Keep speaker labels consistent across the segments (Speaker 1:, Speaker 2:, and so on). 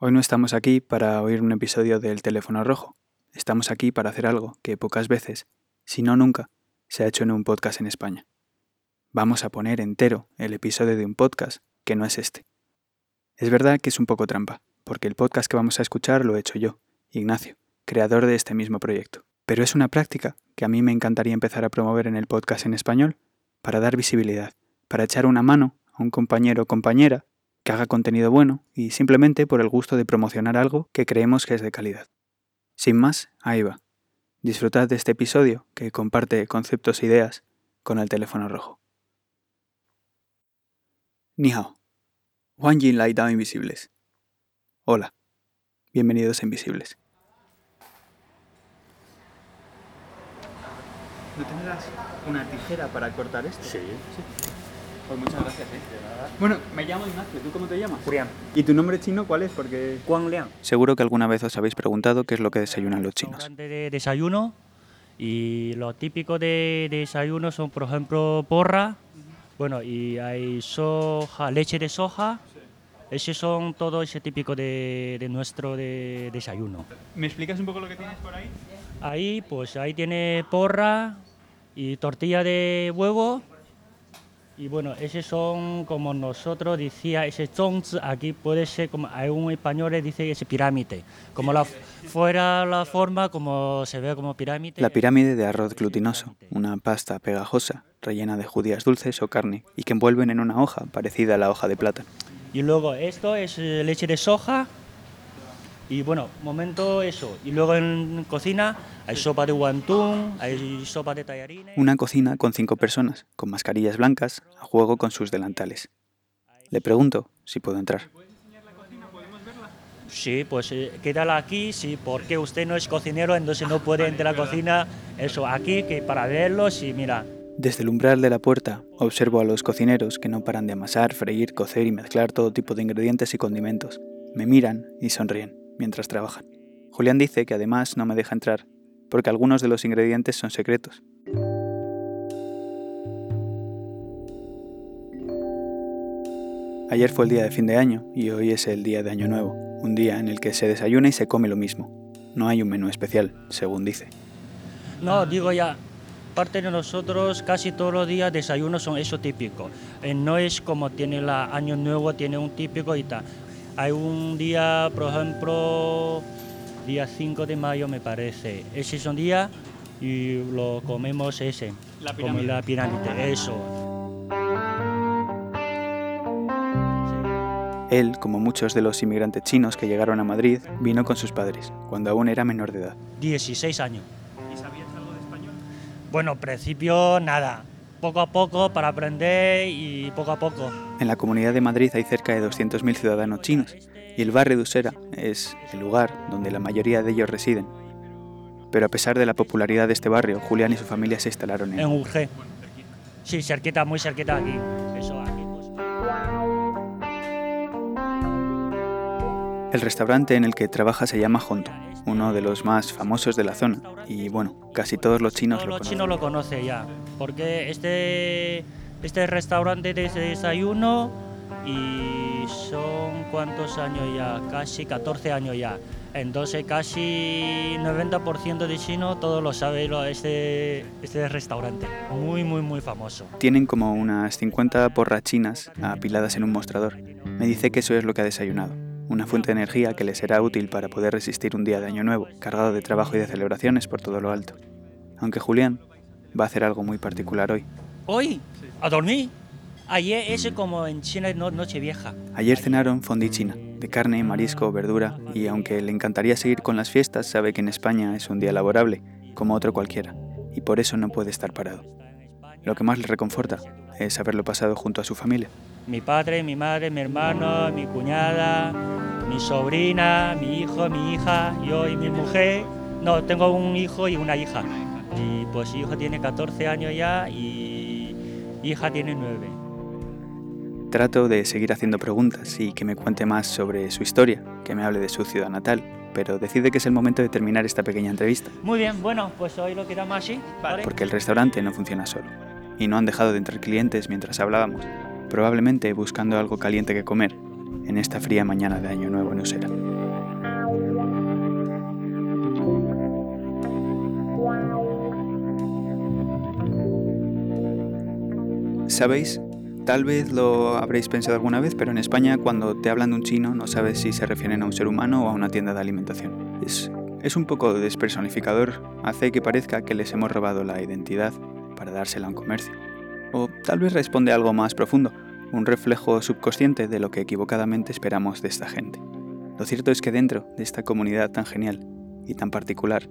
Speaker 1: Hoy no estamos aquí para oír un episodio del teléfono rojo. Estamos aquí para hacer algo que pocas veces, si no nunca, se ha hecho en un podcast en España. Vamos a poner entero el episodio de un podcast que no es este. Es verdad que es un poco trampa, porque el podcast que vamos a escuchar lo he hecho yo, Ignacio, creador de este mismo proyecto. Pero es una práctica que a mí me encantaría empezar a promover en el podcast en español para dar visibilidad, para echar una mano a un compañero o compañera que haga contenido bueno y simplemente por el gusto de promocionar algo que creemos que es de calidad. Sin más, ahí va. Disfrutad de este episodio que comparte conceptos e ideas con el teléfono rojo. Ni hao. Juan Jin Lai Dao Invisibles. Hola. Bienvenidos a Invisibles. ¿No tendrás una tijera para cortar esto?
Speaker 2: Sí.
Speaker 1: Pues muchas gracias, ¿eh? Bueno, me llamo Ignacio. ¿Tú cómo te llamas?
Speaker 2: Julián.
Speaker 1: ¿Y tu nombre chino cuál es? Porque...
Speaker 2: Juan Liang.
Speaker 1: Seguro que alguna vez os habéis preguntado qué es lo que desayunan los chinos.
Speaker 2: De desayuno y lo típico de desayuno son, por ejemplo, porra. Bueno, y hay soja, leche de soja. Ese son todo ese típico de, de nuestro de desayuno.
Speaker 1: ¿Me explicas un poco lo que tienes por ahí?
Speaker 2: Ahí, pues ahí tiene porra y tortilla de huevo. Y bueno, ese son como nosotros decía, ese zongzi aquí puede ser como hay un español que dice ese pirámide. Como la fuera la forma como se ve como pirámide.
Speaker 1: La pirámide de arroz glutinoso, una pasta pegajosa, rellena de judías dulces o carne, y que envuelven en una hoja parecida a la hoja de plátano.
Speaker 2: Y luego esto es eh, leche de soja. Y bueno, momento eso. Y luego en cocina hay sopa de guantún, hay sopa de tallarines.
Speaker 1: Una cocina con cinco personas, con mascarillas blancas, a juego con sus delantales. Le pregunto si puedo entrar.
Speaker 2: Sí, pues eh, quédala aquí, sí, porque usted no es cocinero, entonces no puede entrar a la cocina. Eso, aquí, que para verlo, sí, mira.
Speaker 1: Desde el umbral de la puerta observo a los cocineros que no paran de amasar, freír, cocer y mezclar todo tipo de ingredientes y condimentos. Me miran y sonríen mientras trabajan. Julián dice que además no me deja entrar porque algunos de los ingredientes son secretos. Ayer fue el día de fin de año y hoy es el día de Año Nuevo, un día en el que se desayuna y se come lo mismo. No hay un menú especial, según dice.
Speaker 2: No, digo ya, parte de nosotros casi todos los días desayunos son eso típico. Eh, no es como tiene la Año Nuevo, tiene un típico y tal. Hay un día, por ejemplo, día 5 de mayo me parece. Ese es un día y lo comemos ese.
Speaker 1: La
Speaker 2: Como la pirámide, eso.
Speaker 1: Él, como muchos de los inmigrantes chinos que llegaron a Madrid, vino con sus padres, cuando aún era menor de edad.
Speaker 2: 16 años.
Speaker 1: ¿Y sabías algo de español?
Speaker 2: Bueno, al principio nada. Poco a poco para aprender y poco a poco.
Speaker 1: En la Comunidad de Madrid hay cerca de 200.000 ciudadanos chinos y el barrio de Usera es el lugar donde la mayoría de ellos residen. Pero a pesar de la popularidad de este barrio, Julián y su familia se instalaron en
Speaker 2: En Urge. Sí, cerquita, muy cerquita aquí. Eso aquí. Pues.
Speaker 1: El restaurante en el que trabaja se llama Honto, uno de los más famosos de la zona, y bueno, casi todos los chinos
Speaker 2: Todos
Speaker 1: lo
Speaker 2: los
Speaker 1: conocen.
Speaker 2: chinos lo conocen ya, porque este, este restaurante de desayuno y son cuántos años ya, casi 14 años ya. Entonces casi 90% de chinos todos lo saben lo- este, este restaurante. Muy, muy, muy famoso.
Speaker 1: Tienen como unas 50 porras chinas apiladas en un mostrador. Me dice que eso es lo que ha desayunado, una fuente de energía que le será útil para poder resistir un día de Año Nuevo, cargado de trabajo y de celebraciones por todo lo alto. Aunque Julián va a hacer algo muy particular hoy.
Speaker 2: Hoy, a dormir. Ayer ese como en China no, Nochevieja.
Speaker 1: Ayer cenaron fondue china, de carne, marisco, verdura, y aunque le encantaría seguir con las fiestas, sabe que en España es un día laborable, como otro cualquiera, y por eso no puede estar parado. Lo que más le reconforta es haberlo pasado junto a su familia.
Speaker 2: Mi padre, mi madre, mi hermano, mi cuñada, mi sobrina, mi hijo, mi hija, yo y mi mujer. No, tengo un hijo y una hija. Y pues hijo tiene 14 años ya y hija tiene 9.
Speaker 1: Trato de seguir haciendo preguntas y que me cuente más sobre su historia, que me hable de su ciudad natal, pero decide que es el momento de terminar esta pequeña entrevista,
Speaker 2: Muy bien, bueno, pues hoy lo quedamos así. ¿vale?
Speaker 1: porque el restaurante no funciona solo, y no han dejado de entrar clientes mientras hablábamos, probablemente buscando algo caliente que comer en esta fría mañana de Año Nuevo en Usera. ¿Sabéis? Tal vez lo habréis pensado alguna vez, pero en España cuando te hablan de un chino no sabes si se refieren a un ser humano o a una tienda de alimentación. Es, es un poco despersonificador, hace que parezca que les hemos robado la identidad para dársela a un comercio. O tal vez responde a algo más profundo, un reflejo subconsciente de lo que equivocadamente esperamos de esta gente. Lo cierto es que dentro de esta comunidad tan genial y tan particular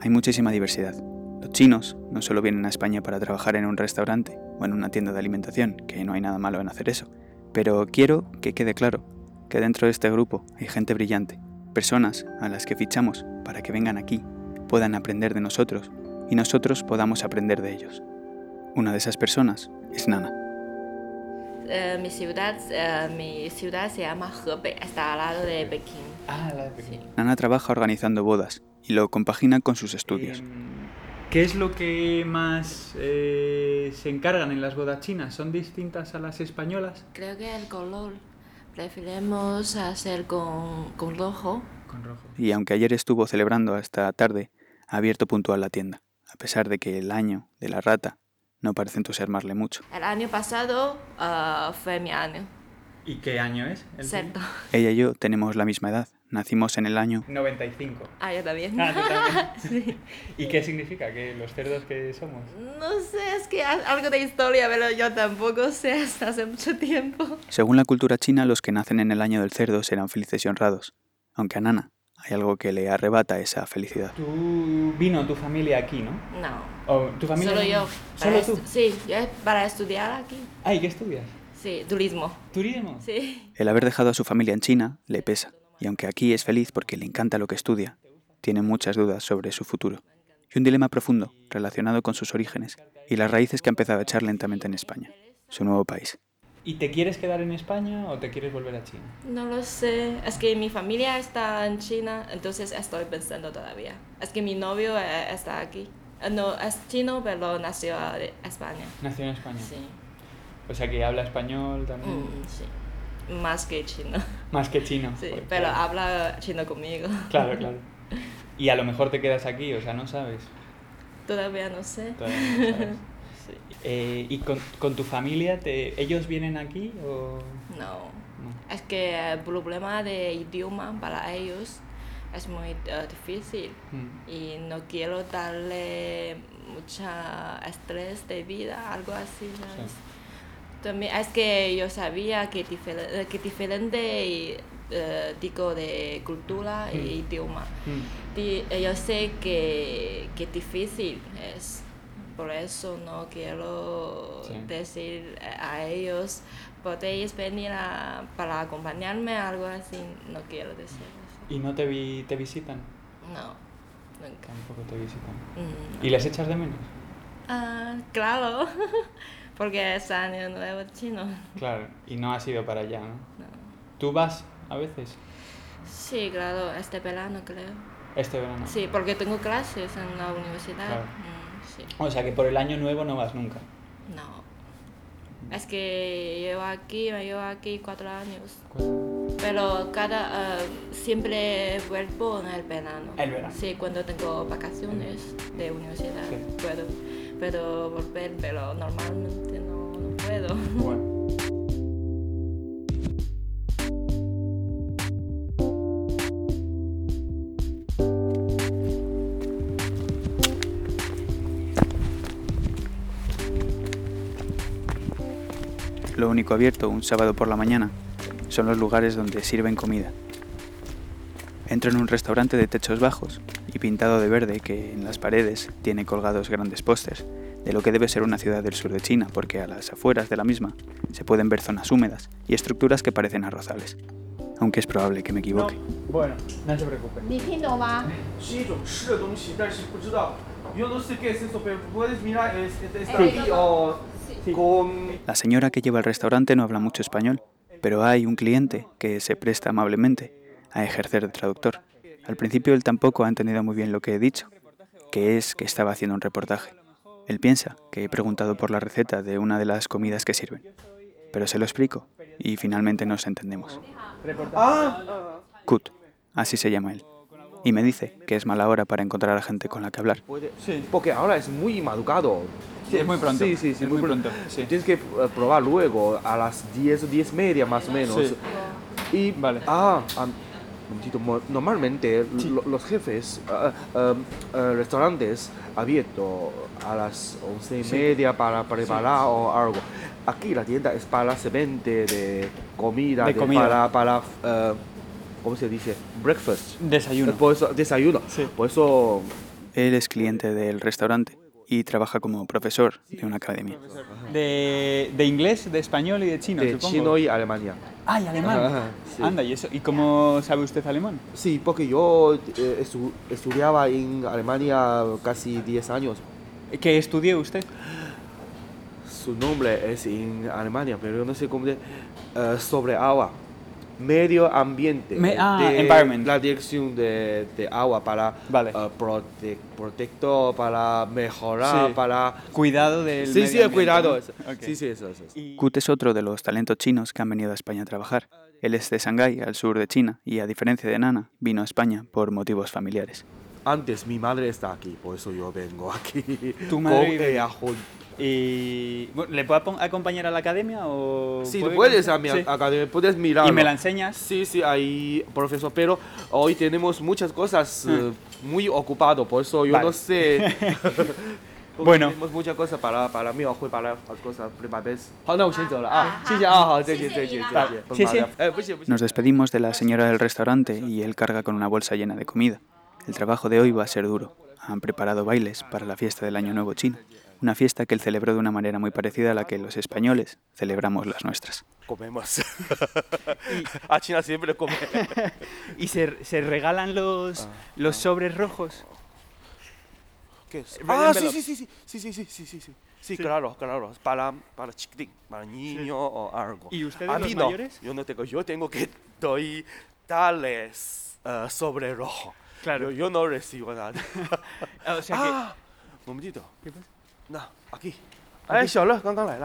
Speaker 1: hay muchísima diversidad. Los chinos no solo vienen a España para trabajar en un restaurante o en una tienda de alimentación, que no hay nada malo en hacer eso, pero quiero que quede claro que dentro de este grupo hay gente brillante, personas a las que fichamos para que vengan aquí, puedan aprender de nosotros y nosotros podamos aprender de ellos. Una de esas personas es Nana.
Speaker 3: Eh, mi, ciudad, eh, mi ciudad se llama Hebei, está al lado de Pekín.
Speaker 1: Ah, la de Pekín. Nana trabaja organizando bodas y lo compagina con sus estudios. Em, ¿Qué es lo que más eh, se encargan en las bodas chinas? ¿Son distintas a las españolas?
Speaker 3: Creo que el color. Preferimos hacer con, con rojo.
Speaker 1: Con rojo. Y aunque ayer estuvo celebrando hasta tarde, ha abierto puntual la tienda, a pesar de que el año de la rata no parece entusiasmarle mucho.
Speaker 3: El año pasado uh, fue mi año.
Speaker 1: ¿Y qué año es?
Speaker 3: Cierto.
Speaker 1: Ella y yo tenemos la misma edad. Nacimos en el año
Speaker 3: 95. Ah, yo también.
Speaker 1: Ah, ¿tú también? sí. ¿Y qué significa? ¿Que los cerdos que somos?
Speaker 3: No sé, es que algo de historia, pero yo tampoco sé hasta hace mucho tiempo.
Speaker 1: Según la cultura china, los que nacen en el año del cerdo serán felices y honrados. Aunque a Nana hay algo que le arrebata esa felicidad. Tú vino tu familia aquí, ¿no?
Speaker 3: No.
Speaker 1: ¿Tu familia?
Speaker 3: Solo yo.
Speaker 1: ¿Solo tú?
Speaker 3: Sí, yo para estudiar aquí.
Speaker 1: Ah, ¿y qué estudias?
Speaker 3: Sí, turismo.
Speaker 1: ¿Turismo?
Speaker 3: Sí.
Speaker 1: El haber dejado a su familia en China le pesa, y aunque aquí es feliz porque le encanta lo que estudia, tiene muchas dudas sobre su futuro y un dilema profundo relacionado con sus orígenes y las raíces que ha empezado a echar lentamente en España, su nuevo país. ¿Y te quieres quedar en España o te quieres volver a China?
Speaker 3: No lo sé. Es que mi familia está en China, entonces estoy pensando todavía. Es que mi novio eh, está aquí. Eh, no, es chino, pero nació en España.
Speaker 1: ¿Nació en España?
Speaker 3: Sí.
Speaker 1: O sea que habla español también.
Speaker 3: Mm, sí. Más que chino.
Speaker 1: Más que chino.
Speaker 3: Sí, pero habla chino conmigo.
Speaker 1: Claro, claro. Y a lo mejor te quedas aquí, o sea, no sabes.
Speaker 3: Todavía no sé.
Speaker 1: Todavía no sabes. Eh, ¿Y con, con, tu familia, te, ellos vienen aquí o...?
Speaker 3: No. Es que el problema de idioma para ellos es muy uh, difícil mm. y no quiero darle mucha estrés de vida, algo así. También es que yo sabía que, difer que diferente uh, digo de cultura mm. e idioma. Mm. yo sé que, que difícil es por eso no quiero decir a ellos, podéis venir para acompañarme, algo así, no quiero decir.
Speaker 1: ¿Y no te, vi, te visitan?
Speaker 3: No, nunca.
Speaker 1: Tampoco te visitan. Mm, ¿Y les echas de menos?
Speaker 3: Ah, claro, porque es año nuevo chino.
Speaker 1: Claro, y no has ido para allá, ¿no? No. ¿Tú vas a veces?
Speaker 3: Sí, claro, este verano creo.
Speaker 1: ¿Este verano?
Speaker 3: Sí, porque tengo clases en la universidad. Mm.
Speaker 1: O sea que por el año nuevo no vas nunca.
Speaker 3: No. Es que llevo aquí, me llevo aquí cuatro años. Pero cada uh, siempre vuelvo en el verano.
Speaker 1: El verano.
Speaker 3: Sí, cuando tengo vacaciones de universidad puedo, puedo volver, pero normalmente no, no puedo. Bueno.
Speaker 1: Lo único abierto un sábado por la mañana son los lugares donde sirven comida. Entro en un restaurante de techos bajos y pintado de verde que en las paredes tiene colgados grandes pósters de lo que debe ser una ciudad del sur de China, porque a las afueras de la misma se pueden ver zonas húmedas y estructuras que parecen arrozales. Aunque es probable que me equivoque.
Speaker 4: bueno, no se preocupe.
Speaker 1: La señora que lleva el restaurante no habla mucho español, pero hay un cliente que se presta amablemente a ejercer de traductor. Al principio él tampoco ha entendido muy bien lo que he dicho, que es que estaba haciendo un reportaje. Él piensa que he preguntado por la receta de una de las comidas que sirven, pero se lo explico y finalmente nos entendemos. Kut, así se llama él. Y me dice que es mala hora para encontrar a gente con la que hablar.
Speaker 4: Sí.
Speaker 5: Porque ahora es muy madrugado.
Speaker 4: Sí, es muy pronto.
Speaker 5: Sí, sí, sí,
Speaker 4: Es
Speaker 5: muy, pronto.
Speaker 4: pronto, sí.
Speaker 5: Tienes que eh, probar luego a las 10 o 10 media más o menos.
Speaker 4: Sí.
Speaker 5: Y,
Speaker 4: Vale.
Speaker 5: ah, un momentito, mo- normalmente lo- los jefes, ah, ah, restaurantes abiertos a las 11 y media para preparar o algo. Aquí la tienda es para se vende de comida,
Speaker 4: De comida.
Speaker 5: para, para ¿cómo se dice? Breakfast.
Speaker 4: Desayuno.
Speaker 5: Por eso, desayuno.
Speaker 4: Sí.
Speaker 5: Por eso
Speaker 1: Él es cliente del restaurante y trabaja como profesor de una academia.
Speaker 4: De, de inglés, de español y de chino,
Speaker 5: de
Speaker 4: supongo.
Speaker 5: chino y Alemania.
Speaker 4: Ah, y alemán.
Speaker 5: Ajá, sí.
Speaker 4: Anda, ¿y eso? ¿Y cómo sabe usted alemán?
Speaker 5: Sí, porque yo eh, estu- estudiaba en Alemania casi 10 años.
Speaker 4: ¿Qué estudió usted?
Speaker 5: Su nombre es en Alemania, pero yo no sé cómo de, eh, sobre agua. Medio ambiente.
Speaker 4: Me- ah,
Speaker 5: de
Speaker 4: environment.
Speaker 5: La dirección de, de agua para
Speaker 4: Vale.
Speaker 5: eh, prote- protector, para mejorar,
Speaker 4: Sí.
Speaker 5: para...
Speaker 4: Cuidado del
Speaker 5: Sí,
Speaker 4: medio
Speaker 5: sí,
Speaker 4: ambiente,
Speaker 5: cuidado.
Speaker 4: ¿no?
Speaker 5: eso.
Speaker 4: Ok.
Speaker 5: Sí, sí, eso, eso. eso.
Speaker 1: Kut es otro de los talentos chinos que han venido a España a trabajar. Él es de Shanghái, al sur de China, y a diferencia de Nana, vino a España por motivos familiares
Speaker 5: antes mi madre está aquí, por eso yo vengo aquí.
Speaker 4: Tu madre.
Speaker 5: Con
Speaker 4: y bueno, ¿le puedo acompañar a la academia? O
Speaker 5: sí,
Speaker 4: puede
Speaker 5: puedes
Speaker 4: ir?
Speaker 5: a mi
Speaker 4: sí.
Speaker 5: academia, puedes mirar.
Speaker 4: ¿Y me la enseñas?
Speaker 5: Sí, sí, ahí, profesor, pero hoy tenemos muchas cosas ah. Eh, muy ocupado, por eso yo
Speaker 4: vale.
Speaker 5: no sé.
Speaker 4: bueno.
Speaker 5: Tenemos muchas cosas para, para mí, hoy para las cosas primaveras.
Speaker 1: Nos despedimos de la señora del restaurante y él carga con una bolsa llena de comida. El trabajo de hoy va a ser duro. Han preparado bailes para la fiesta del Año Nuevo chino, una fiesta que él celebró de una manera muy parecida a la que los españoles celebramos las nuestras.
Speaker 5: Comemos. a China siempre come.
Speaker 4: ¿Y se, se regalan los,
Speaker 5: Ah.
Speaker 4: los sobres rojos?
Speaker 5: ¿Qué es? Ah, sí, sí, sí, sí, sí, sí, sí, sí, sí, sí. Sí, claro, claro, para, para chiquitín, para niño o algo.
Speaker 4: ¿Y ustedes,
Speaker 5: A
Speaker 4: los
Speaker 5: mí no,
Speaker 4: mayores?
Speaker 5: yo no tengo, yo tengo que doy darles eh, sobre rojo.
Speaker 4: youknowreseeyouwanna 呃
Speaker 5: 我们记
Speaker 4: 得那
Speaker 5: 阿 k 哎小乐刚刚来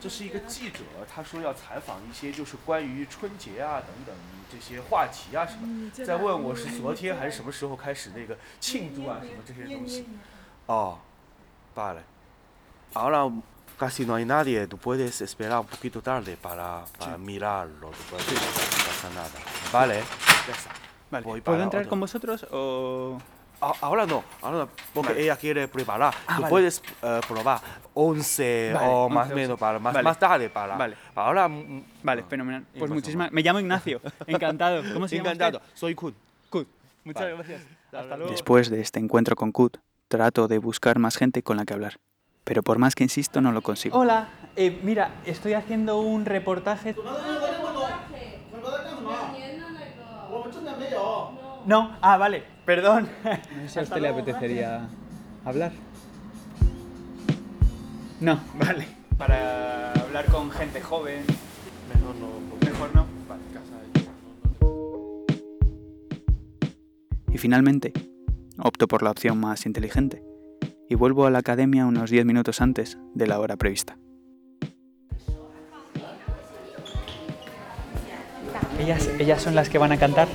Speaker 5: 这是一个记者他说要采访一些就是关于春节啊等等这些话题啊什么。在问我是昨天还是什么时候开始那个庆祝啊什么这些东西。哦罢了。好了 casi no hay nadie, tú puedes esperar un poquito tarde para, para mirarlo, tú puedes, no pasa nada. Vale, ya está.
Speaker 4: Vale.
Speaker 5: Voy
Speaker 4: ¿Puedo entrar
Speaker 5: otro.
Speaker 4: con vosotros o...?
Speaker 5: A- Ahora no, ahora no, porque
Speaker 4: Vale.
Speaker 5: ella quiere preparar.
Speaker 4: Ah,
Speaker 5: Tú
Speaker 4: vale.
Speaker 5: puedes eh, probar 11
Speaker 4: Vale,
Speaker 5: o
Speaker 4: 11,
Speaker 5: más o
Speaker 4: 11.
Speaker 5: menos, para, más,
Speaker 4: Vale.
Speaker 5: más tarde para.
Speaker 4: Vale.
Speaker 5: para ahora. mm,
Speaker 4: Vale,
Speaker 5: no.
Speaker 4: fenomenal. Pues muchísimas... Me llamo Ignacio. Encantado. ¿Cómo se llama
Speaker 5: Encantado,
Speaker 4: usted?
Speaker 5: soy Kun.
Speaker 4: Kut. Muchas
Speaker 5: Vale.
Speaker 4: gracias. Hasta luego.
Speaker 1: Después de este encuentro con Kut, trato de buscar más gente con la que hablar. Pero por más que insisto, no lo consigo.
Speaker 4: Hola, eh, mira, estoy haciendo un reportaje. No, ah, vale, perdón. No sé si a usted le apetecería hablar. No, vale. Para hablar con gente joven.
Speaker 5: Mejor no.
Speaker 4: Mejor no. Vale.
Speaker 1: Y finalmente, opto por la opción más inteligente y vuelvo a la academia unos 10 minutos antes de la hora prevista.
Speaker 4: Ellas, ellas son las que van a cantar.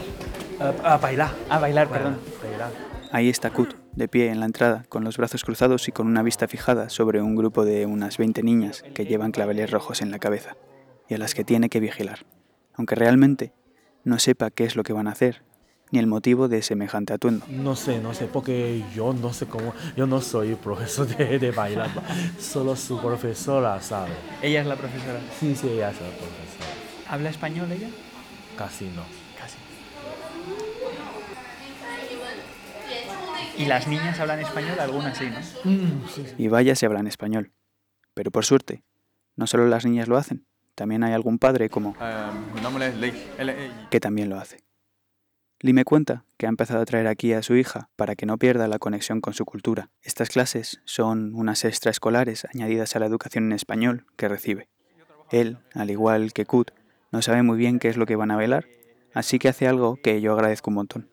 Speaker 5: A bailar.
Speaker 4: A bailar, perdón.
Speaker 5: Bailar.
Speaker 1: Ahí está Kut, de pie en la entrada, con los brazos cruzados y con una vista fijada sobre un grupo de unas 20 niñas que llevan claveles rojos en la cabeza y a las que tiene que vigilar, aunque realmente no sepa qué es lo que van a hacer ni el motivo de semejante atuendo.
Speaker 6: No sé, no sé, porque yo no sé cómo, yo no soy profesor de, de bailar, solo su profesora sabe.
Speaker 4: Ella es la profesora.
Speaker 6: Sí, sí, ella es la profesora.
Speaker 4: ¿Habla español ella?
Speaker 6: Casi no.
Speaker 4: Casi. ¿Y las niñas hablan español? Algunas sí, ¿no?
Speaker 1: Y vaya si hablan español. Pero por suerte, no solo las niñas lo hacen, también hay algún padre como
Speaker 4: mi nombre es Lei.
Speaker 1: que también lo hace. Lee me cuenta que ha empezado a traer aquí a su hija para que no pierda la conexión con su cultura. Estas clases son unas extraescolares añadidas a la educación en español que recibe. Él, al igual que Kut, no sabe muy bien qué es lo que van a bailar, así que hace algo que yo agradezco un montón.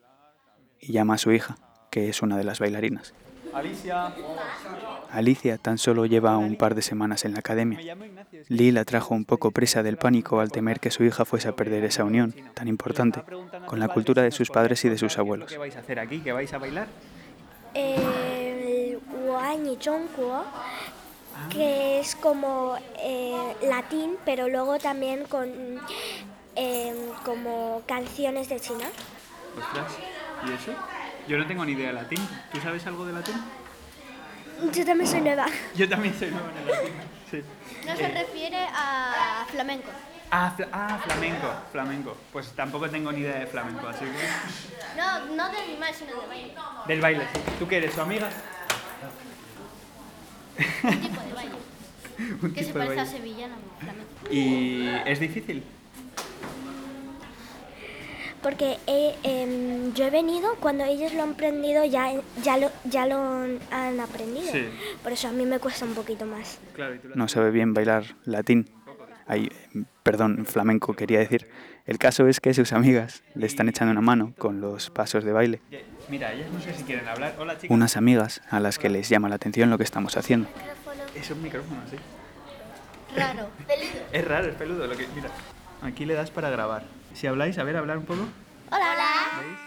Speaker 1: Y llama a su hija, que es una de las bailarinas.
Speaker 4: Alicia.
Speaker 1: Alicia tan solo lleva un par de semanas en la academia. Lee la trajo un poco presa del pánico al temer que su hija fuese a perder esa unión tan importante con la cultura de sus padres y de sus abuelos.
Speaker 4: ¿Qué vais a hacer aquí? ¿Qué vais a bailar?
Speaker 7: El Guanyi Zhongguo, que es como eh, latín, pero luego también con eh, como canciones de China.
Speaker 4: Ostras, ¿y eso? Yo no tengo ni idea de latín. ¿Tú sabes algo de latín?
Speaker 7: Yo también soy nueva.
Speaker 4: Yo también soy nuevo en el latín. Sí.
Speaker 8: No se refiere a flamenco.
Speaker 4: Ah, fla- ah, flamenco, flamenco. Pues tampoco tengo ni idea de flamenco, así que...
Speaker 8: No, no de animal, sino de baile.
Speaker 4: Del baile, sí. ¿Tú qué eres, su amiga?
Speaker 8: Un tipo de baile.
Speaker 4: Un
Speaker 8: Que se parece a sevillano flamenco.
Speaker 4: ¿Y es difícil?
Speaker 7: Porque he- em, yo he venido cuando ellos lo han aprendido, ya, ya, lo, ya lo han aprendido.
Speaker 4: Sí.
Speaker 7: Por eso a mí me cuesta un poquito más.
Speaker 1: No sabe bien bailar latín. Ay, perdón, flamenco quería decir. El caso es que sus amigas le están echando una mano con los pasos de baile.
Speaker 4: Mira, ellas no sé si quieren hablar. Hola, chicas.
Speaker 1: Unas amigas a las que les llama la atención lo que estamos haciendo.
Speaker 4: Es un micrófono, sí.
Speaker 8: Raro. Peludo.
Speaker 4: Es raro, es peludo lo que... Mira, aquí le das para grabar. Si habláis, a ver, hablar un poco.
Speaker 8: Hola.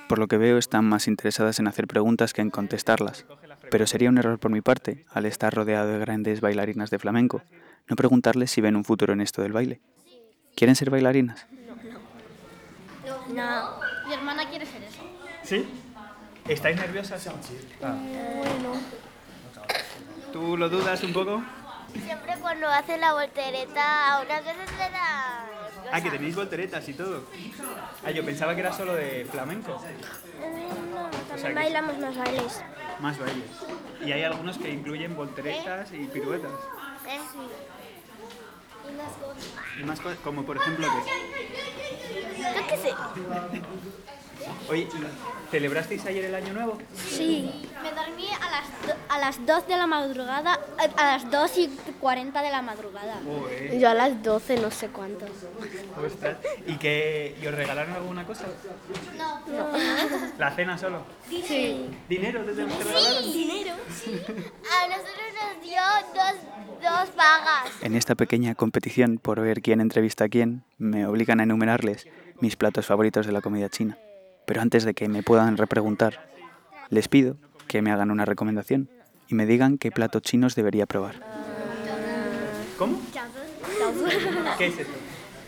Speaker 1: Por lo que veo están más interesadas en hacer preguntas que en contestarlas. Pero sería un error por mi parte, al estar rodeado de grandes bailarinas de flamenco, no preguntarles si ven un futuro en esto del baile. ¿Quieren ser bailarinas?
Speaker 8: No. Mi hermana quiere ser eso.
Speaker 4: ¿Sí? ¿Estáis nerviosas? Ah. ¿Tú lo dudas un poco?
Speaker 7: Siempre cuando hace la voltereta, unas veces le da...
Speaker 4: Ah, que tenéis volteretas y todo. Ah, yo pensaba que era solo de flamenco.
Speaker 7: también
Speaker 4: que-
Speaker 7: bailamos más bailes.
Speaker 4: Más bailes. Y hay algunos que incluyen volteretas y piruetas. Y más cosas, como por ejemplo que...
Speaker 7: Yo qué sé.
Speaker 4: Oye, ¿celebrasteis ayer el año nuevo?
Speaker 7: Sí.
Speaker 8: Me dormí a las, do- a las 2 de la madrugada, a, a las 2 y 40 de la madrugada.
Speaker 7: Yo a las 12 no sé cuánto.
Speaker 4: ostras. ¿Y, que, ¿Y os regalaron alguna cosa?
Speaker 8: No.
Speaker 4: ¿La cena solo?
Speaker 7: Sí.
Speaker 4: ¿Dinero te, te regalaron?
Speaker 8: ¿Dinero? A nosotros nos dio dos, dos pagas.
Speaker 1: En esta pequeña competición por ver quién entrevista a quién, me obligan a enumerarles mis platos favoritos de la comida china. Pero antes de que me puedan repreguntar, les pido que me hagan una recomendación y me digan qué platos chinos debería probar.
Speaker 4: ¿Cómo? ¿Qué es esto?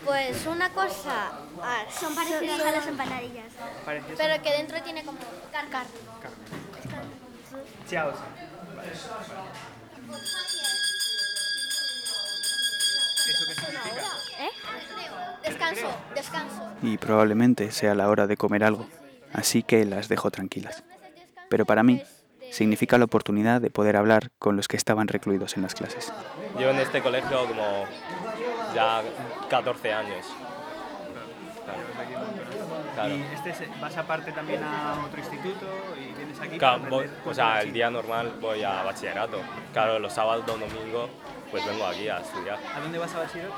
Speaker 8: Pues una cosa. ah, son parecidas a las empanadillas.
Speaker 4: Parece
Speaker 8: Pero que dentro tiene como carcar.
Speaker 4: Chao. ¿Eso qué significa?
Speaker 8: ¿Eh? Descanso, descanso.
Speaker 1: Y probablemente sea la hora de comer algo, así que las dejo tranquilas. Pero para mí significa la oportunidad de poder hablar con los que estaban recluidos en las clases.
Speaker 9: Llevo en este colegio como ya 14 años. Claro.
Speaker 4: ¿Y este es- vas aparte también a otro instituto y vienes aquí
Speaker 9: Claro,
Speaker 4: para
Speaker 9: voy-
Speaker 4: aprender
Speaker 9: o sea, el día normal voy a bachillerato. Claro, los sábados, domingos, pues vengo aquí a estudiar.
Speaker 4: ¿A dónde vas a bachillerato?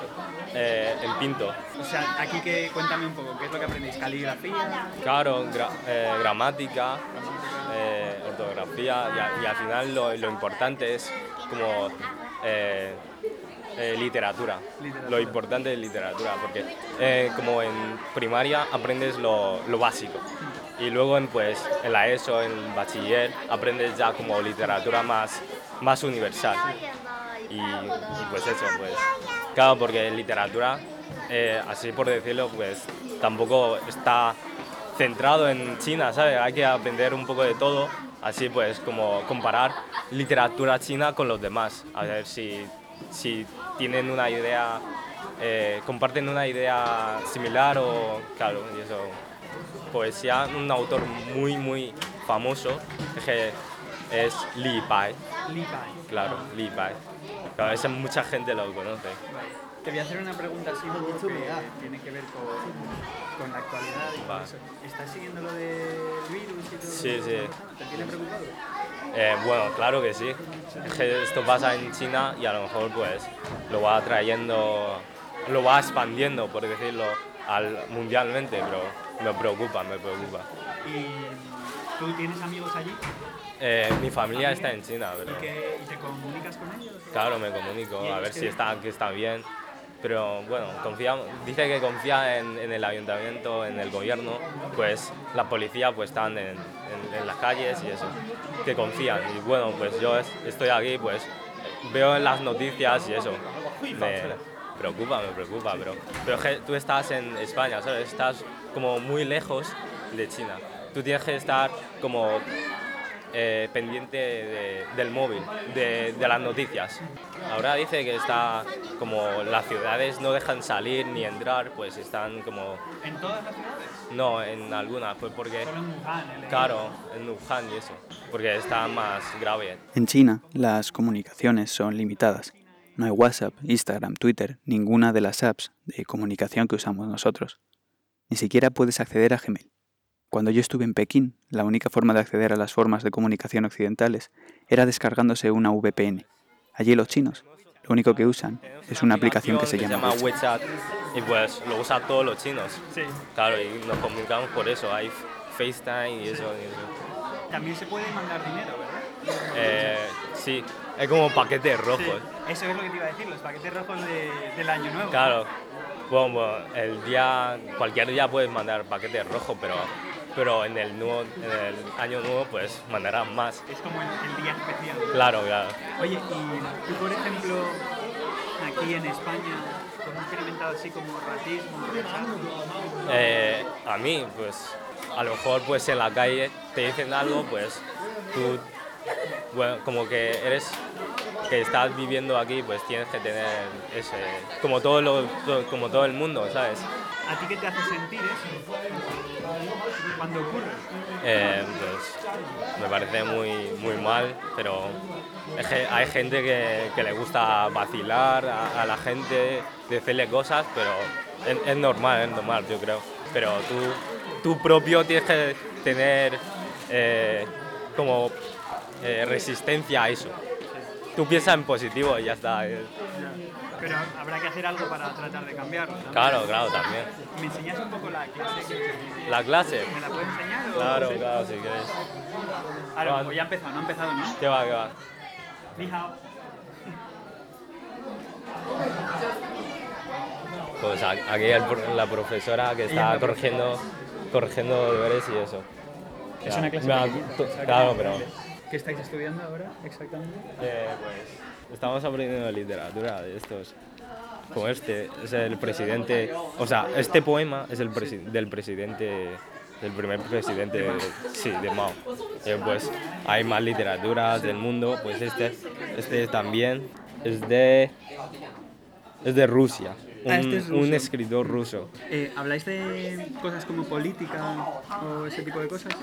Speaker 9: Eh, en Pinto.
Speaker 4: O sea, aquí que cuéntame un poco, ¿qué es lo que aprendéis? ¿Caligrafía?
Speaker 9: Claro, gra- eh, gramática, eh, ortografía y, a- y al final lo, lo importante es como eh, literatura. Lo importante es literatura, porque eh, como en primaria aprendes lo, lo básico y luego en, pues, en la ESO, en bachiller, aprendes ya como literatura más, más universal. Y, y pues eso, pues claro, porque en literatura, eh, así por decirlo, pues tampoco está centrado en China, ¿sabes? Hay que aprender un poco de todo, así pues como comparar literatura china con los demás, a ver si, si tienen una idea, eh, comparten una idea similar o, claro, y eso. Poesía, un autor muy, muy famoso, que es Li Pai,
Speaker 4: Li Pai.
Speaker 9: claro, Li Pai. Claro, ese mucha gente lo conoce.
Speaker 4: Te voy a hacer una pregunta así que tiene que ver con, con la actualidad y
Speaker 9: Vale.
Speaker 4: eso. ¿Estás siguiendo lo del virus y todo
Speaker 9: Sí, sí.
Speaker 4: ¿Te tiene preocupado?
Speaker 9: Eh, bueno, claro que sí. Es que esto pasa en China y a lo mejor pues lo va trayendo, lo va expandiendo, por decirlo, al, mundialmente, pero me preocupa, me preocupa.
Speaker 4: ¿Y ¿Tú tienes amigos allí?
Speaker 9: Eh, mi familia está en China, pero
Speaker 4: ¿Y, qué- y te comunicas con ellos?
Speaker 9: claro, me comunico
Speaker 4: ¿Y
Speaker 9: a ver si
Speaker 4: dicen?
Speaker 9: está, que está bien. Pero bueno, confía, dice que confía en, el ayuntamiento, en el gobierno, pues la policía pues están en, las calles y eso, que confían. Y bueno, pues yo es- estoy aquí, pues veo en las noticias y eso, me preocupa, me preocupa, pero, pero tú estás en España, ¿sabes? Estás como muy lejos de China. Tú tienes que estar como eh, pendiente de- del móvil, de, de las noticias. Ahora dice que está como las ciudades no dejan salir ni entrar, pues están como...
Speaker 4: ¿En todas las ciudades?
Speaker 9: No, en algunas, pues porque...
Speaker 4: Solo en Wuhan.
Speaker 9: Claro, en Wuhan y eso, porque está más grave.
Speaker 1: En China, las comunicaciones son limitadas. No hay WhatsApp, Instagram, Twitter, ninguna de las apps de comunicación que usamos nosotros. Ni siquiera puedes acceder a Gmail. Cuando yo estuve en Pekín, la única forma de acceder a las formas de comunicación occidentales era descargándose una VPN. Allí los chinos, lo único que usan es una aplicación que se llama WeChat.
Speaker 9: WeChat y pues lo usan todos los chinos.
Speaker 4: Sí.
Speaker 9: Claro, y nos comunicamos por eso, hay FaceTime y eso. y eso.
Speaker 4: También se puede mandar dinero, ¿verdad?
Speaker 9: Eh, sí, es como paquetes rojos.
Speaker 4: Sí, Eso es lo que te iba a decir, los paquetes rojos de- del año nuevo.
Speaker 9: Claro, bueno, bueno, el día, cualquier día puedes mandar paquetes rojos, pero, pero en, el nuevo, en el año nuevo pues mandarás más.
Speaker 4: Es como el, el día especial.
Speaker 9: Claro, claro.
Speaker 4: Oye, y tú, por ejemplo, aquí en España, ¿tú has experimentado así como racismo?
Speaker 9: Eh, a mí, pues, a lo mejor pues en la calle te dicen algo, pues tú, bueno, como que eres, que estás viviendo aquí, pues tienes que tener ese, como todo, lo, como todo el mundo, ¿sabes?
Speaker 4: ¿A ti qué te hace sentir eso? Cuando ocurre.
Speaker 9: Eh, pues me parece muy, muy mal, pero es que hay gente que, que le gusta vacilar a, a la gente, decirle cosas, pero es, es normal, es normal, yo creo. Pero tú, tú propio tienes que tener eh, como eh, resistencia a eso. Tú piensas en positivo y ya está.
Speaker 4: Pero habrá que hacer algo para tratar de cambiarlo. ¿no?
Speaker 9: Claro, claro, también.
Speaker 4: ¿Me enseñas un poco la clase? que-
Speaker 9: La clase.
Speaker 4: ¿Me la puedes enseñar? o-
Speaker 9: Claro,
Speaker 4: sí?
Speaker 9: claro, si quieres.
Speaker 4: Ahora, pues ya ha empezado, no ha empezado, ¿no?
Speaker 9: ¿Qué va, qué va?
Speaker 4: Ni hao.
Speaker 9: Pues aquí el la profesora que está corrigiendo, corrigiendo deberes y eso.
Speaker 4: Es una clase
Speaker 9: me
Speaker 4: que-
Speaker 9: Claro, pero
Speaker 4: ¿Qué estáis estudiando ahora exactamente?
Speaker 9: eh, pues estamos aprendiendo literatura de estos. Como este, es el presidente, o sea, este poema es el presi- del presidente, del primer presidente, de, sí, de Mao. Eh, pues hay más literaturas del mundo, pues este, este también es de, es de Rusia,
Speaker 4: Ah, este es
Speaker 9: un escritor ruso.
Speaker 4: Eh, ¿Habláis de cosas como política o ese tipo de cosas?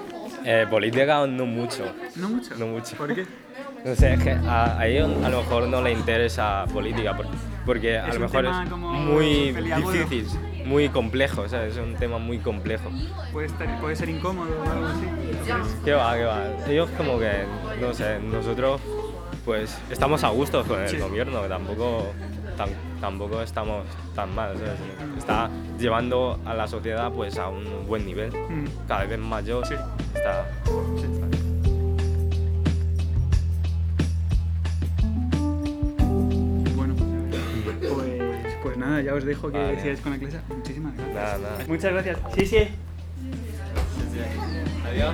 Speaker 9: Eh, política no mucho.
Speaker 4: No mucho.
Speaker 9: No mucho.
Speaker 4: ¿Por qué?
Speaker 9: No sé, es que a, a ellos a lo mejor no le interesa política, por- porque a lo mejor es muy difícil, muy complejo, ¿sabes? Es un tema muy complejo.
Speaker 4: Puede, estar, puede ser incómodo o algo así.
Speaker 9: ¿Qué va, qué va? Ellos como que, no sé, nosotros pues estamos a gusto con el
Speaker 4: Sí.
Speaker 9: gobierno, que tampoco, tam- tampoco estamos tan mal, ¿sabes? Está llevando a la sociedad pues a un buen nivel,
Speaker 4: Mm.
Speaker 9: cada vez mayor,
Speaker 4: Sí.
Speaker 9: está...
Speaker 4: Sí, está bien. Bueno, pues, pues nada, ya os dejo que
Speaker 9: Vale.
Speaker 4: sigáis con la clase. Muchísimas gracias.
Speaker 9: Nada, nada.
Speaker 4: Muchas gracias. Sí, sí.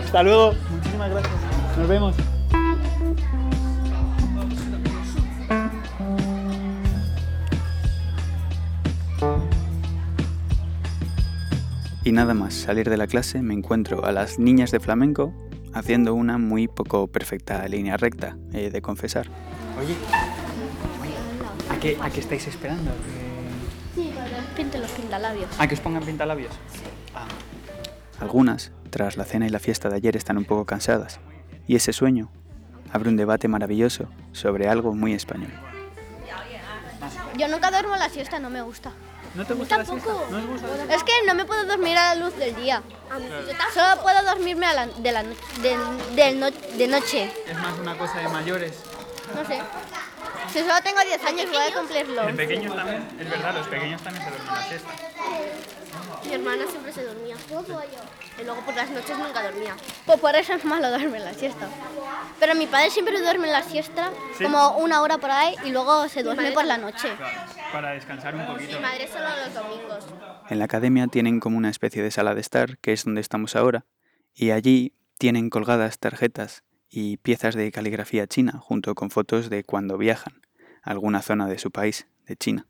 Speaker 4: Hasta luego. Muchísimas gracias. Nos vemos.
Speaker 1: Y nada más salir de la clase me encuentro a las niñas de flamenco haciendo una muy poco perfecta línea recta, he de confesar.
Speaker 4: Oye, ¿a qué, a qué estáis esperando? ¿Que-
Speaker 8: Sí, pinte los pintalabios.
Speaker 4: ¿A que os pongan pintalabios? Ah,
Speaker 1: Algunas, tras la cena y la fiesta de ayer, están un poco cansadas, y ese sueño abre un debate maravilloso sobre algo muy español.
Speaker 8: Yo nunca duermo la siesta, no me gusta.
Speaker 4: ¿No te gusta la
Speaker 8: Tampoco.
Speaker 4: siesta? ¿No os gusta la siesta?
Speaker 8: Es que no me puedo dormir a la luz del día. Solo puedo dormirme a la, de, la de- del no- de noche.
Speaker 4: Es más una cosa de mayores.
Speaker 8: No sé. Si solo tengo 10 años voy a cumplirlo.
Speaker 4: De pequeños también, es verdad, los pequeños también se duermen la siesta.
Speaker 8: Mi hermana siempre se dormía. Y luego por las noches nunca dormía. Pues por eso es malo dormir la siesta. Pero mi padre siempre duerme la siesta
Speaker 4: ¿Sí?
Speaker 8: como una hora por ahí y luego se duerme por la noche.
Speaker 4: Para descansar un poquito.
Speaker 8: Mi madre solo los domingos.
Speaker 1: En la academia tienen como una especie de sala de estar, que es donde estamos ahora, y allí tienen colgadas tarjetas y piezas de caligrafía china junto con fotos de cuando viajan a alguna zona de su país, de China.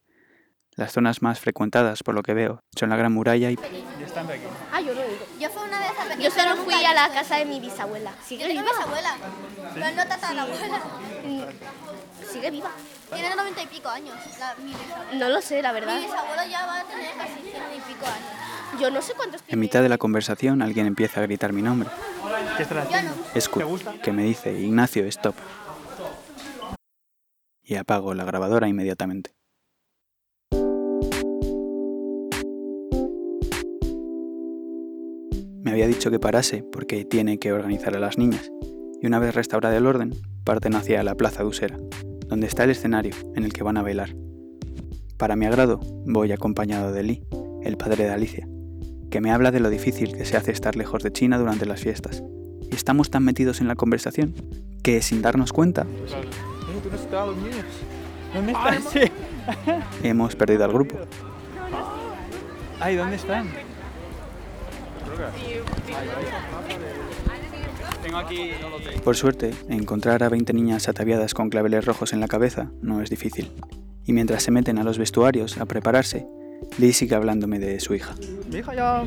Speaker 1: Las zonas más frecuentadas, por lo que veo, son la Gran Muralla y
Speaker 4: Ya están de aquí.
Speaker 8: Ah, yo no. Yo fui una vez a Pekín. Yo solo fui a la casa de mi bisabuela. ¿Sigue viva? bisabuela. Pero no tatarabuela. Sigue viva. Tiene noventa y pico años. mi bisabuela. No lo sé, la verdad. Mi bisabuelo ya va a tener casi cien y pico años. Yo no sé cuántos
Speaker 1: en mitad de la conversación alguien empieza a gritar mi nombre.
Speaker 4: ¿Qué estás haciendo?
Speaker 1: Escu, que me dice Ignacio, stop. Y apago la grabadora inmediatamente. Me había dicho que parase porque tiene que organizar a las niñas, y una vez restaurado el orden, parten hacia la plaza de Usera, donde está el escenario en el que van a bailar. Para mi agrado, voy acompañado de Lee, el padre de Alicia, que me habla de lo difícil que se hace estar lejos de China durante las fiestas. Y estamos tan metidos en la conversación que, sin darnos cuenta, hemos perdido al grupo.
Speaker 4: Ay, ¿dónde están?
Speaker 1: Por suerte, encontrar a 20 niñas ataviadas con claveles rojos en la cabeza no es difícil. Y mientras se meten a los vestuarios a prepararse, Lee sigue hablándome de su hija.
Speaker 10: Mi hija ya...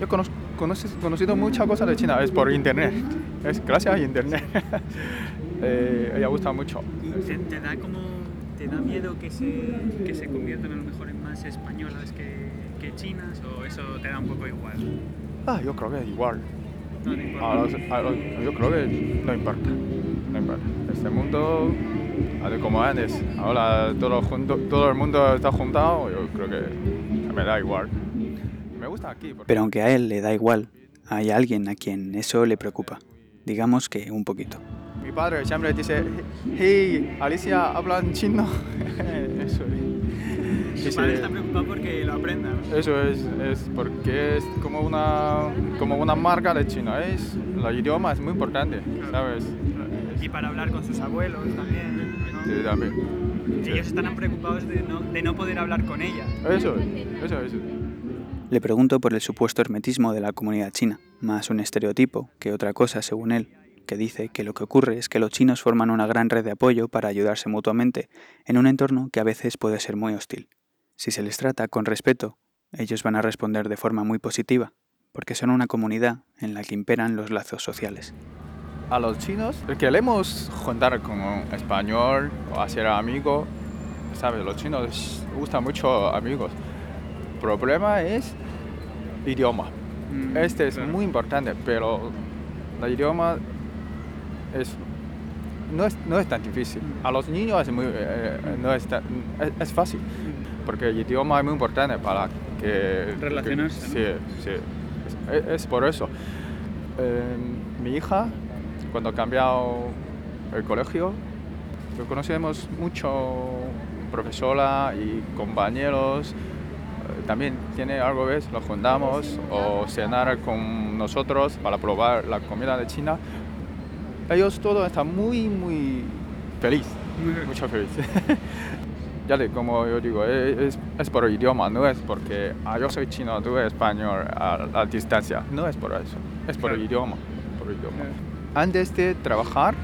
Speaker 10: Yo conozco, conoces- conocido muchas cosas de China, es por internet. Es gracias a internet. Eh, ella gusta mucho.
Speaker 4: ¿Te, te da como... ¿Te da miedo que se, que se conviertan a lo mejor en más españolas que, que chinas o eso te da un poco igual?
Speaker 10: Ah, yo creo que igual.
Speaker 4: No te importa.
Speaker 10: A los- a los- yo creo que no importa. No importa. Este mundo, así como antes, ahora todo, junto, todo el mundo está juntado, yo creo que me da igual. Me gusta aquí. Porque
Speaker 1: Pero aunque a él le da igual, hay alguien a quien eso le preocupa. Digamos que un poquito.
Speaker 10: Mi padre siempre dice, hey, Alicia, ¿hablan chino? Eso Dice,
Speaker 4: padre está preocupado porque lo aprenda, ¿no?
Speaker 10: Eso es, es porque es como una, como una marca de China. Es, el idioma es muy importante, ¿sabes?
Speaker 4: Y para hablar con sus abuelos también, ¿no?
Speaker 10: Sí, también.
Speaker 4: Ellos están preocupados de no, de no poder hablar con ella.
Speaker 10: Eso es, eso es.
Speaker 1: Le pregunto por el supuesto hermetismo de la comunidad china, más un estereotipo que otra cosa según él, que dice que lo que ocurre es que los chinos forman una gran red de apoyo para ayudarse mutuamente en un entorno que a veces puede ser muy hostil. Si se les trata con respeto, ellos van a responder de forma muy positiva, porque son una comunidad en la que imperan los lazos sociales.
Speaker 10: A los chinos queremos juntar con un español o hacer amigos, ¿sabes? Los chinos gustan mucho amigos. El problema es idioma.
Speaker 4: Mm,
Speaker 10: Este es
Speaker 4: claro.
Speaker 10: muy importante, pero el idioma es, no, es, no es tan difícil. A los niños es, muy, eh, no es, tan- es, es fácil, porque el idioma es muy importante para que...
Speaker 4: Relacionarse,
Speaker 10: que- sí, sí. Es, es por eso. Eh, mi hija, cuando ha cambiado el colegio, lo conocemos mucho profesora y compañeros. Eh, También tiene algo vez, nos juntamos o cenar con nosotros para probar la comida de China. Ellos todos están muy, muy feliz, mucho feliz. ya de, como yo digo, e- es, es por idioma, no es porque ah, yo soy chino, tú eres español a, a distancia. No es por eso, es por el idioma. Por el idioma. Antes de trabajar,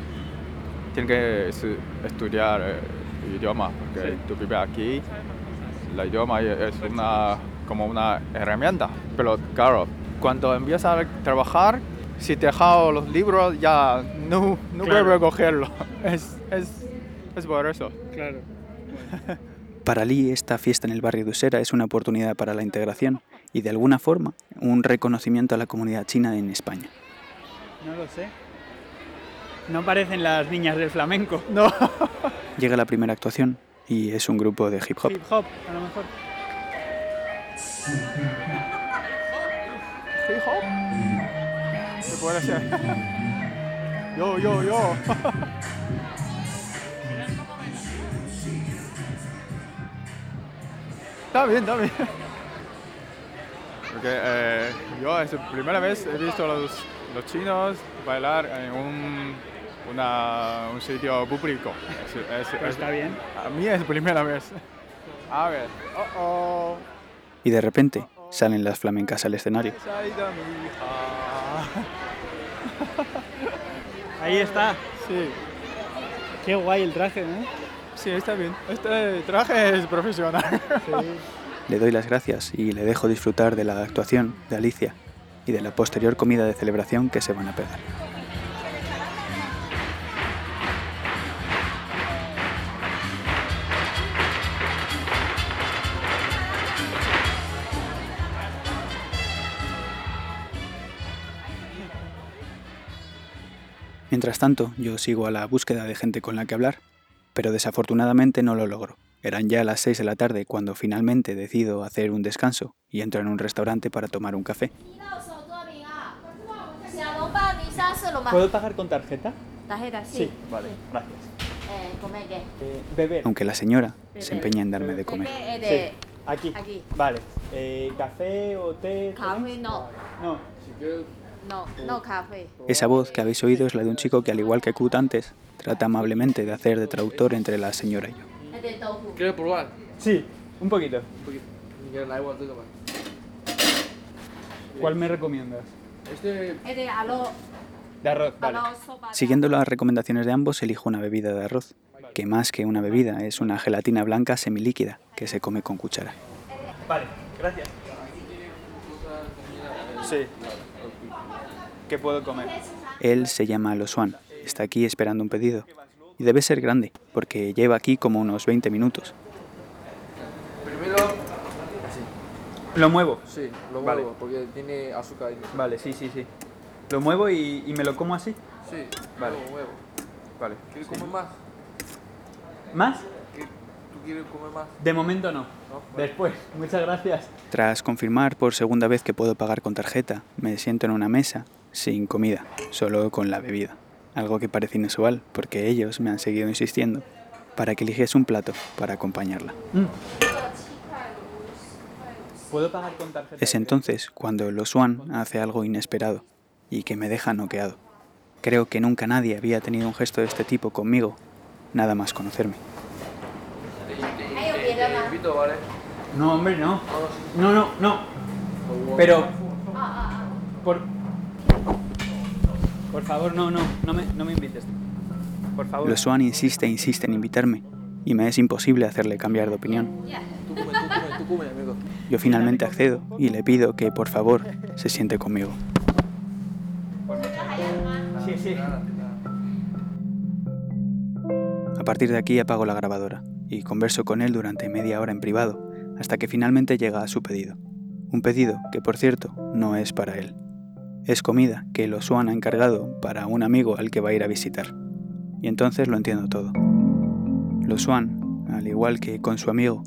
Speaker 10: tienes que estu- estudiar eh, el idioma, porque
Speaker 4: Sí.
Speaker 10: tú vives aquí, el idioma es una, como una herramienta. Pero claro, cuando empiezas a trabajar, si te dejas los libros, ya no, no
Speaker 4: Claro.
Speaker 10: vuelves a cogerlo. Es, es, es por eso.
Speaker 4: Claro.
Speaker 1: Para Lee, esta fiesta en el barrio de Usera es una oportunidad para la integración y, de alguna forma, un reconocimiento a la comunidad china en España.
Speaker 4: No lo sé. No parecen las niñas del flamenco. No.
Speaker 1: Llega la primera actuación y es un grupo de hip hop.
Speaker 4: Hip hop, a lo mejor.
Speaker 10: Hip hop. Se puede hacer. Yo, yo, yo. Está bien, está bien. porque eh, yo es la primera vez he visto los, los chinos bailar en un, una, un sitio público. Es- es-
Speaker 4: está bien.
Speaker 10: A mí es la primera vez. A ver. Oh, oh.
Speaker 1: Y de repente salen las flamencas al escenario.
Speaker 4: Ahí está.
Speaker 10: Sí,
Speaker 4: Qué guay el traje, ¿no?
Speaker 10: Sí, está bien. Este traje es profesional.
Speaker 1: Le doy las gracias y le dejo disfrutar de la actuación de Alicia y de la posterior comida de celebración que se van a pegar. Mientras tanto, yo sigo a la búsqueda de gente con la que hablar, pero desafortunadamente no lo logro. Eran ya las 6 de la tarde cuando finalmente decido hacer un descanso y entro en un restaurante para tomar un café.
Speaker 4: ¿Puedo pagar con tarjeta?
Speaker 8: Tarjeta,
Speaker 4: Sí, vale, gracias.
Speaker 8: Eh, ¿Comer qué?
Speaker 4: Eh, beber.
Speaker 1: Aunque la señora se empeña en darme de comer.
Speaker 8: Eh,
Speaker 4: Sí, aquí.
Speaker 8: aquí.
Speaker 4: Vale. Eh, ¿Café o té?
Speaker 8: Café no.
Speaker 4: No.
Speaker 8: No, no café.
Speaker 1: Esa voz que habéis oído es la de un chico que, al igual que Kut antes, Trata amablemente de hacer de traductor entre la señora y yo.
Speaker 11: ¿Quieres probar?
Speaker 4: Sí, un poquito.
Speaker 11: Un poquito.
Speaker 4: ¿Cuál me recomiendas?
Speaker 11: Este...
Speaker 8: de arroz.
Speaker 4: De arroz.
Speaker 1: Siguiendo las recomendaciones de ambos, elijo una bebida de arroz, que más que una bebida es una gelatina blanca semilíquida que se come con cuchara.
Speaker 4: Vale, gracias. Sí. ¿Qué puedo comer?
Speaker 1: Él se llama Losuan está aquí esperando un pedido. Y debe ser grande, porque lleva aquí como unos 20 minutos.
Speaker 11: primero así.
Speaker 4: Lo muevo.
Speaker 11: Sí, lo
Speaker 4: Vale.
Speaker 11: muevo porque tiene azúcar ahí.
Speaker 4: Vale, sí, sí, sí. Lo muevo y, y me lo como así.
Speaker 11: Sí,
Speaker 4: Vale.
Speaker 11: lo muevo.
Speaker 4: Vale.
Speaker 11: ¿Quieres comer más?
Speaker 4: ¿Más?
Speaker 11: ¿Qué- ¿Tú quieres comer más?
Speaker 4: De momento no.
Speaker 11: vale.
Speaker 4: Después. Muchas gracias.
Speaker 1: Tras confirmar por segunda vez que puedo pagar con tarjeta, me siento en una mesa, sin comida, solo con la bebida. Algo que parece inusual, porque ellos me han seguido insistiendo para que eligiese un plato para acompañarla.
Speaker 4: ¿Puedo pagar con tarjeta?
Speaker 1: Es entonces cuando Losuan hace algo inesperado y que me deja noqueado. Creo que nunca nadie había tenido un gesto de este tipo conmigo, nada más conocerme.
Speaker 4: No, hombre, no. No, no, no. Pero. Por. Por favor, no, no. No me, no me invites. Por favor.
Speaker 1: Losuan insiste e insiste en invitarme y me es imposible hacerle cambiar de opinión. Yo finalmente accedo y le pido que por favor se siente conmigo.
Speaker 4: Sí, sí.
Speaker 1: A partir de aquí apago la grabadora y converso con él durante media hora en privado hasta que finalmente llega a su pedido. Un pedido que, por cierto, no es para él. Es comida que Losuan ha encargado para un amigo al que va a ir a visitar. Y entonces lo entiendo todo. Losuan, al igual que con su amigo,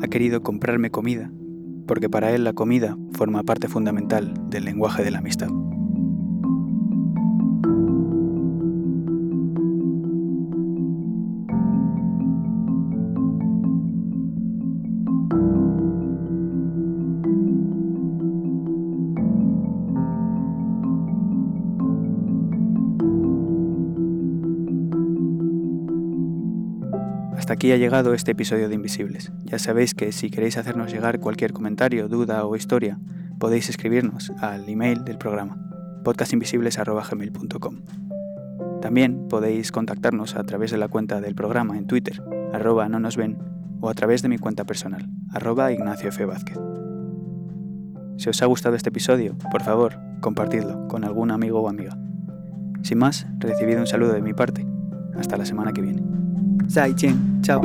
Speaker 1: ha querido comprarme comida, porque para él la comida forma parte fundamental del lenguaje de la amistad. Aquí ha llegado este episodio de Invisibles. Ya sabéis que si queréis hacernos llegar cualquier comentario, duda o historia, podéis escribirnos al email del programa, podcastinvisibles.gmail.com. También podéis contactarnos a través de la cuenta del programa en Twitter, arroba no nos ven, o a través de mi cuenta personal, arroba Ignacio. Si os ha gustado este episodio, por favor, compartidlo con algún amigo o amiga. Sin más, recibid un saludo de mi parte. Hasta la semana que viene. 再见，chào。